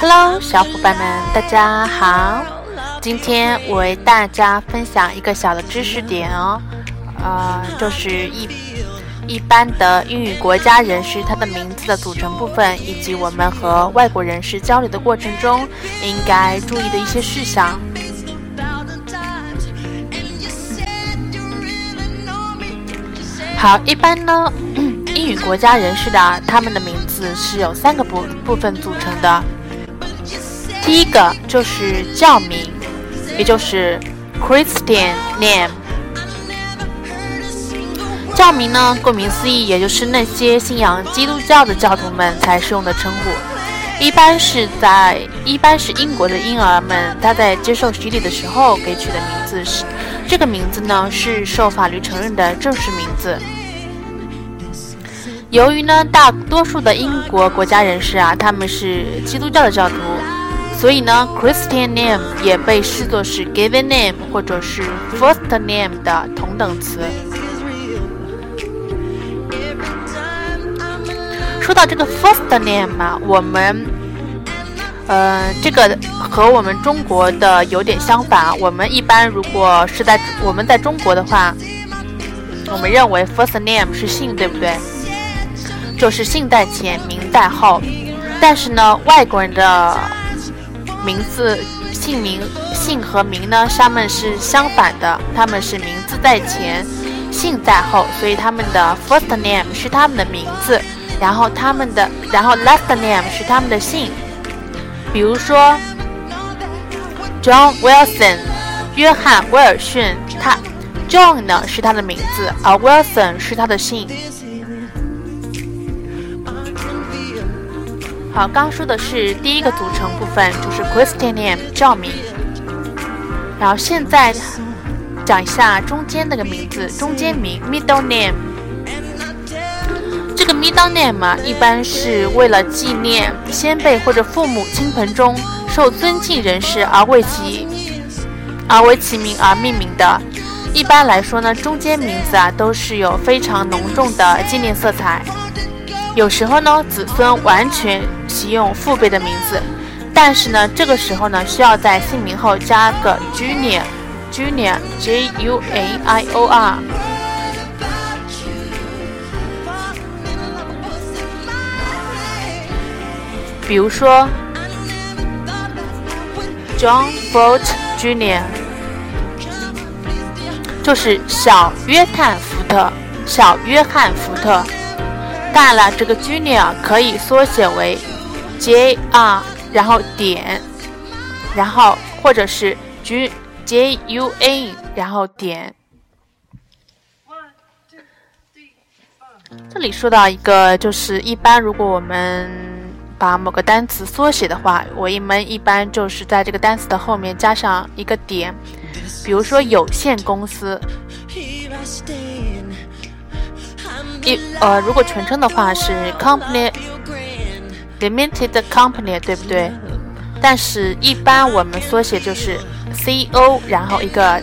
Hello，小伙伴们，大家好。今天我为大家分享一个小的知识点哦，呃，就是一一般的英语国家人士他的名字的组成部分，以及我们和外国人士交流的过程中应该注意的一些事项。好，一般呢，英语国家人士的他们的名字是有三个部部分组成的。第一个就是教名，也就是 Christian name。教名呢，顾名思义，也就是那些信仰基督教的教徒们才使用的称呼。一般是在一般是英国的婴儿们他在接受洗礼的时候给取的名字是这个名字呢是受法律承认的正式名字。由于呢大多数的英国国家人士啊他们是基督教的教徒。所以呢，Christian name 也被视作是 given name 或者是 first name 的同等词。到这个 first name 嘛，我们，呃，这个和我们中国的有点相反。我们一般如果是在我们在中国的话，我们认为 first name 是姓，对不对？就是姓在前，名在后。但是呢，外国人的名字、姓名、姓和名呢，他们是相反的，他们是名字在前，姓在后，所以他们的 first name 是他们的名字，然后他们的，然后 last name 是他们的姓。比如说，John Wilson，约翰威尔逊，他 John 呢是他的名字，而 Wilson 是他的姓。好，刚说的是第一个组成部分，就是 Christian name 赵名。然后现在讲一下中间那个名字，中间名 middle name。这个 middle name 啊，一般是为了纪念先辈或者父母亲朋中受尊敬人士而为其而为其名而命名的。一般来说呢，中间名字啊都是有非常浓重的纪念色彩。有时候呢，子孙完全习用父辈的名字，但是呢，这个时候呢，需要在姓名后加个 junior，junior，j u a i o r。比如说，John Fort Junior，就是小约翰福特，小约翰福特。当然了，这个 Junior 可以缩写为 J.R.，然后点，然后或者是 J J U N，然后点。这里说到一个，就是一般如果我们把某个单词缩写的话，我一们一般就是在这个单词的后面加上一个点，比如说有限公司。一呃，如果全称的话是 company limited company，对不对？但是，一般我们缩写就是 C O，然后一个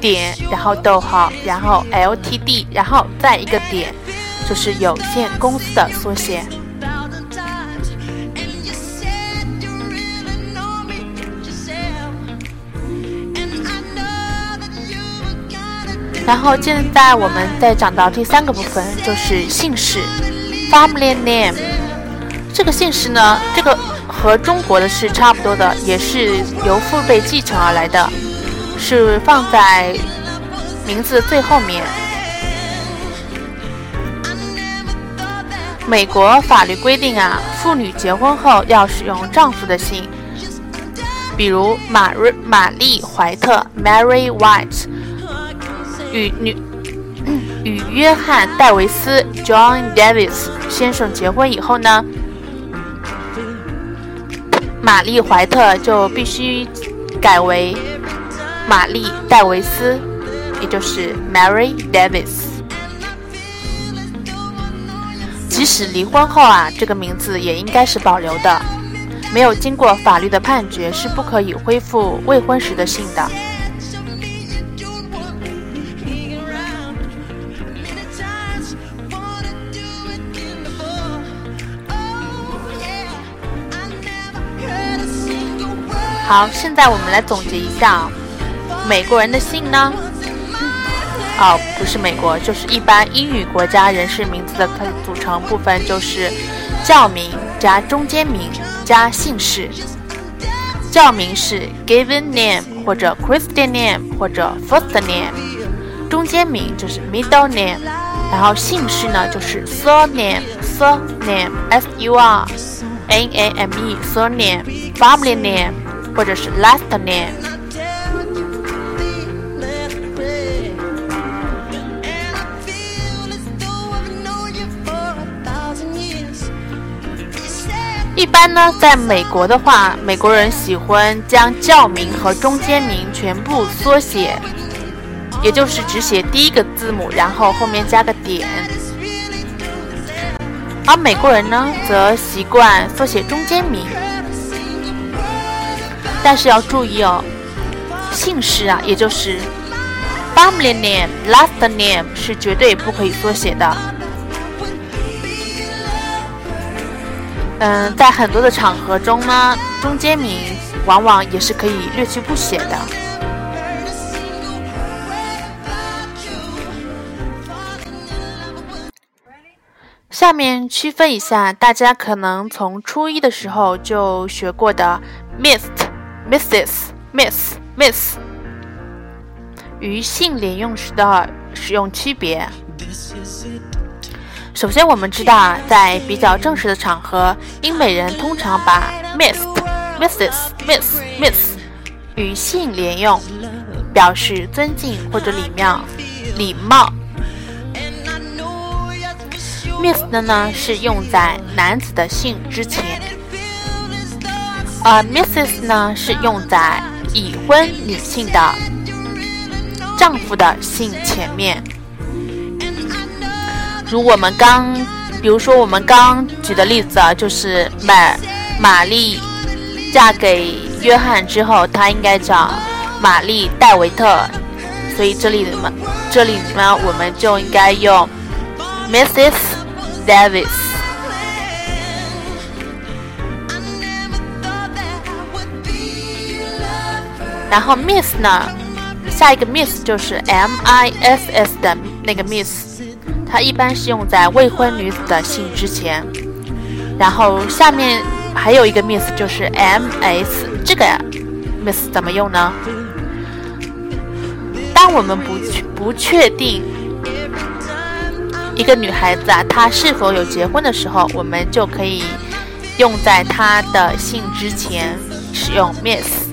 点，然后逗号，然后 L T D，然后再一个点，就是有限公司的缩写。然后现在我们再讲到第三个部分，就是姓氏，family name。这个姓氏呢，这个和中国的是差不多的，也是由父辈继承而来的，是放在名字最后面。美国法律规定啊，妇女结婚后要使用丈夫的姓，比如玛瑞玛丽怀特 （Mary White）。与女与约翰戴维斯 John Davis 先生结婚以后呢，玛丽怀特就必须改为玛丽戴维斯，也就是 Mary Davis。即使离婚后啊，这个名字也应该是保留的。没有经过法律的判决是不可以恢复未婚时的姓的。好，现在我们来总结一下，美国人的姓呢？哦，不是美国，就是一般英语国家人士名字的它的组成部分就是教名加中间名加姓氏。教名是 given name 或者 Christian name 或者 first name，中间名就是 middle name，然后姓氏呢就是 surname surname s u r n a m e surname family name。或者是 last name。一般呢，在美国的话，美国人喜欢将教名和中间名全部缩写，也就是只写第一个字母，然后后面加个点。而美国人呢，则习惯缩写中间名。但是要注意哦，姓氏啊，也就是 family name last name 是绝对不可以缩写的。嗯，在很多的场合中呢，中间名往往也是可以略去不写的。下面区分一下大家可能从初一的时候就学过的 missed。Mrs. Miss. Miss. 与姓连用时的使用区别。首先，我们知道，在比较正式的场合，英美人通常把 Miss, Mrs, Miss, Miss 与姓连用，表示尊敬或者礼貌。礼貌。Miss 的呢是用在男子的姓之前。而 Mrs 呢是用在已婚女性的丈夫的姓前面。如我们刚，比如说我们刚举的例子啊，就是玛玛丽嫁给约翰之后，她应该叫玛丽戴维特，所以这里呢，这里呢我们就应该用 Mrs Davis。然后 miss 呢，下一个 miss 就是 m i s s 的那个 miss，它一般是用在未婚女子的姓之前。然后下面还有一个 miss 就是 m s，这个 miss 怎么用呢？当我们不不确定一个女孩子啊，她是否有结婚的时候，我们就可以用在她的姓之前使用 miss。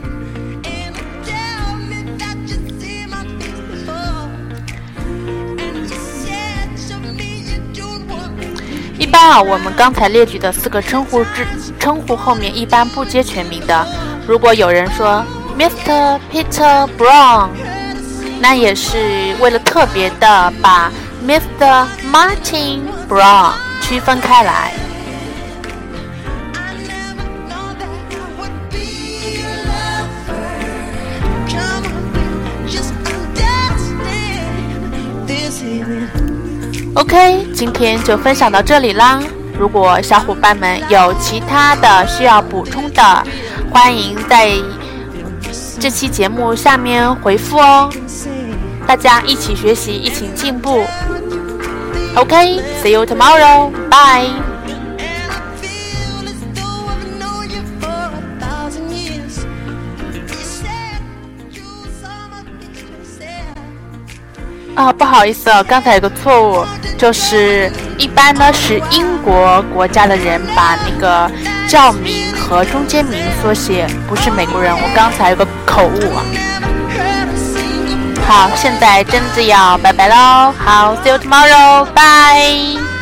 一般啊，我们刚才列举的四个称呼之称呼后面一般不接全名的。如果有人说 Mr. Peter Brown，那也是为了特别的把 Mr. Martin Brown 区分开来。OK，今天就分享到这里啦。如果小伙伴们有其他的需要补充的，欢迎在这期节目下面回复哦。大家一起学习，一起进步。OK，see you tomorrow，bye。啊，不好意思哦，刚才有个错误，就是一般呢是英国国家的人把那个教名和中间名缩写，不是美国人，我刚才有个口误啊。好，现在真的要拜拜喽，好，see you tomorrow，bye。